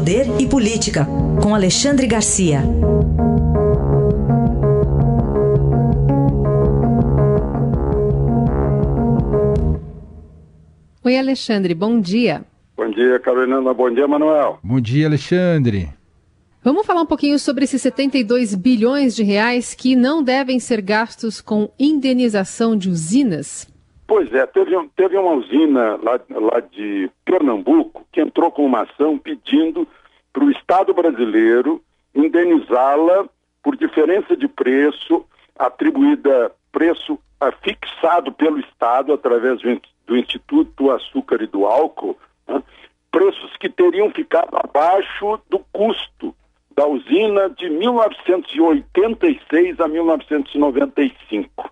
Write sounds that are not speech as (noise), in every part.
Poder e Política, com Alexandre Garcia. Oi, Alexandre, bom dia. Bom dia, Carolina. Bom dia, Manuel. Bom dia, Alexandre. Vamos falar um pouquinho sobre esses 72 bilhões de reais que não devem ser gastos com indenização de usinas? Pois é, teve, teve uma usina lá, lá de Pernambuco que entrou com uma ação pedindo para o Estado brasileiro indenizá-la por diferença de preço atribuída, preço fixado pelo Estado através do, do Instituto do Açúcar e do Álcool, né? preços que teriam ficado abaixo do custo da usina de 1986 a 1995.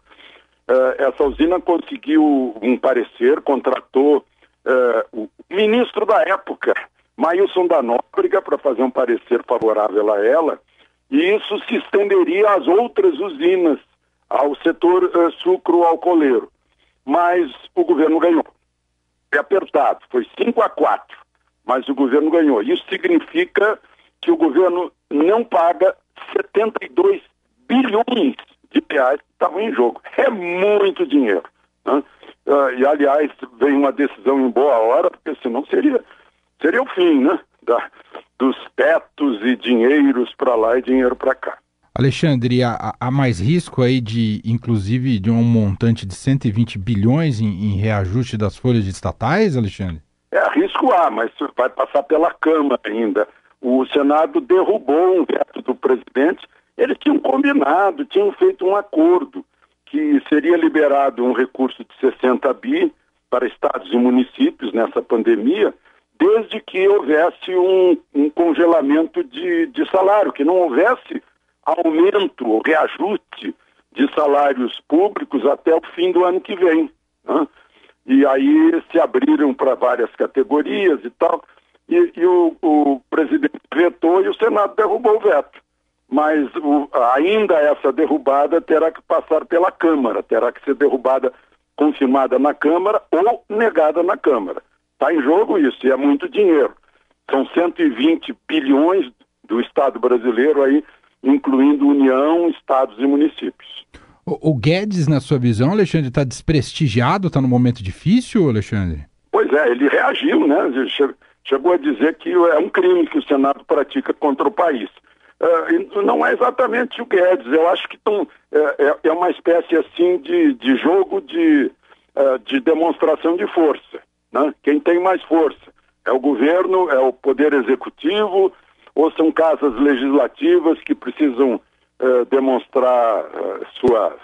Eh, essa usina conseguiu um parecer, contratou uh, o ministro da época, Mailson da Nóbrega, para fazer um parecer favorável a ela, e isso se estenderia às outras usinas, ao setor uh, sucro-alcooleiro. Mas o governo ganhou. É apertado, foi 5 a 4, mas o governo ganhou. Isso significa que o governo não paga 72 bilhões reais que estavam em jogo. É muito dinheiro. Né? Uh, e, aliás, vem uma decisão em boa hora, porque senão seria, seria o fim né? da, dos tetos e dinheiros para lá e dinheiro para cá. Alexandre, há, há, mais risco aí de, inclusive, de um montante de 120 bilhões em, em reajuste das folhas estatais, Alexandre? É, risco há, mas vai passar pela Câmara ainda. O Senado derrubou um veto do presidente. Eles tinham combinado, tinham feito um acordo que seria liberado um recurso de 60 bi para estados e municípios nessa pandemia, desde que houvesse um, um congelamento de, de salário, que não houvesse aumento ou reajuste de salários públicos até o fim do ano que vem. Né? E aí se abriram para várias categorias e tal e, e o, o, presidente vetou e o Senado derrubou o veto. Mas o, ainda essa derrubada terá que passar pela Câmara, terá que ser derrubada, confirmada na Câmara ou negada na Câmara. Está em jogo isso, e é muito dinheiro. São 120 bilhões do Estado brasileiro aí, incluindo União, estados e municípios. O, o Guedes, na sua visão, Alexandre, está desprestigiado, está num momento difícil, Alexandre? Pois é, ele reagiu, né? chegou a dizer que é um crime que o Senado pratica contra o país. Uh, não é exatamente o Guedes, eu acho que tão, é, é, uma espécie assim de, de jogo de, uh, de demonstração de força. Né? Quem tem mais força? É o governo, é o poder executivo, ou são casas legislativas que precisam uh, demonstrar sua,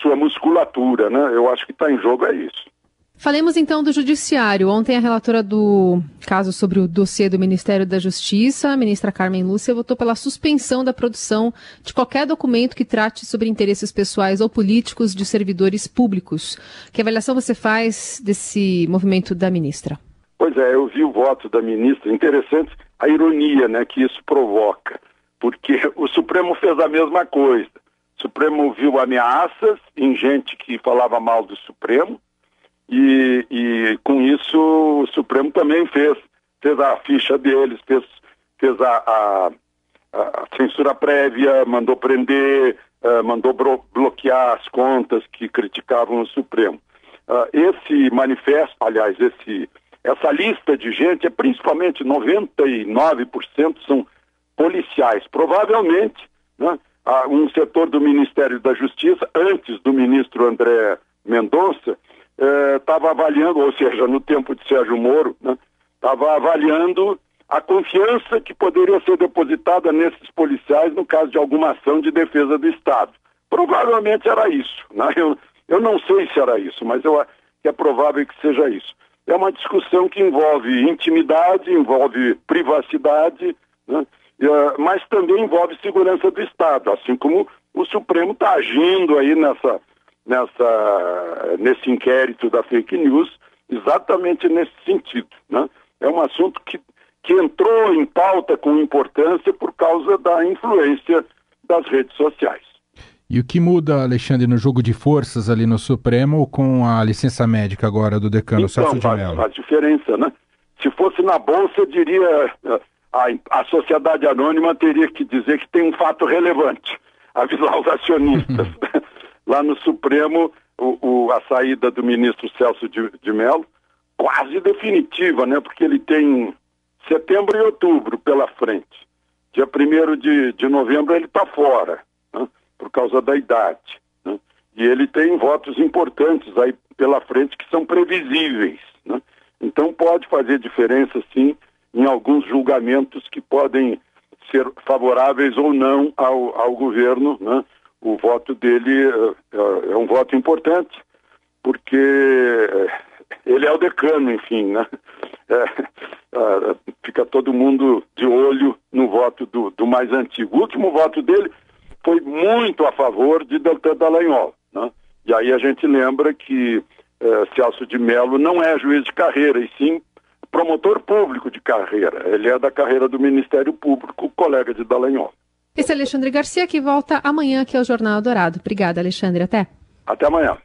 sua musculatura, né? Eu acho que está em jogo é isso. Falemos então do Judiciário. Ontem a relatora do caso sobre o dossiê do Ministério da Justiça, a ministra Carmen Lúcia, votou pela suspensão da produção de qualquer documento que trate sobre interesses pessoais ou políticos de servidores públicos. Que avaliação você faz desse movimento da ministra? Pois é, eu vi o voto da ministra. Interessante a ironia né, que isso provoca, porque (laughs) o Supremo fez a mesma coisa. O Supremo viu ameaças em gente que falava mal do Supremo, e, e com isso o Supremo também fez, fez a ficha deles, fez, fez a, a, a censura prévia, mandou prender, uh, mandou bloquear as contas que criticavam o Supremo. Uh, esse manifesto, aliás, esse, essa lista de gente é principalmente 99% são policiais. Provavelmente, né, um setor do Ministério da Justiça, antes do ministro André Mendonça, estava eh, avaliando, ou seja, no tempo de Sérgio Moro, estava né, avaliando a confiança que poderia ser depositada nesses policiais no caso de alguma ação de defesa do Estado. Provavelmente era isso. Né? Eu, eu não sei se era isso, mas eu, é provável que seja isso. É uma discussão que envolve intimidade, envolve privacidade, né? Eh, mas também envolve segurança do Estado, assim como o Supremo está agindo aí nessa, nessa, nesse inquérito da fake news exatamente nesse sentido. Né? É um assunto que, que entrou em pauta com importância por causa da influência das redes sociais. E o que muda, Alexandre, no jogo de forças ali no Supremo com a licença médica agora do decano então, Celso de Mello? Faz, diferença, né? Se fosse na Bolsa, eu diria a, a sociedade anônima teria que dizer que tem um fato relevante, avisar os acionistas. (laughs) Lá no Supremo, o, o, a saída do ministro Celso de, de Mello, quase definitiva, né? Porque ele tem setembro e outubro pela frente. Dia 1 de, de novembro ele está fora, né? por causa da idade. Né? E ele tem votos importantes aí pela frente que são previsíveis. Né? Então pode fazer diferença, sim, em alguns julgamentos que podem ser favoráveis ou não ao, ao governo. Né? O voto dele é, é um voto importante, porque ele é o decano, enfim, né? É, é, (laughs) fica todo mundo de olho no voto do, do, mais antigo. O último voto dele foi muito a favor de Deltan Dallagnol, né? E aí a gente lembra que é, Celso de Mello não é juiz de carreira, e sim promotor público de carreira. Ele é da carreira do Ministério Público, colega de Dallagnol. Esse é Alexandre Garcia que volta amanhã aqui ao Jornal Dourado. Obrigada, Alexandre. Até. Até amanhã.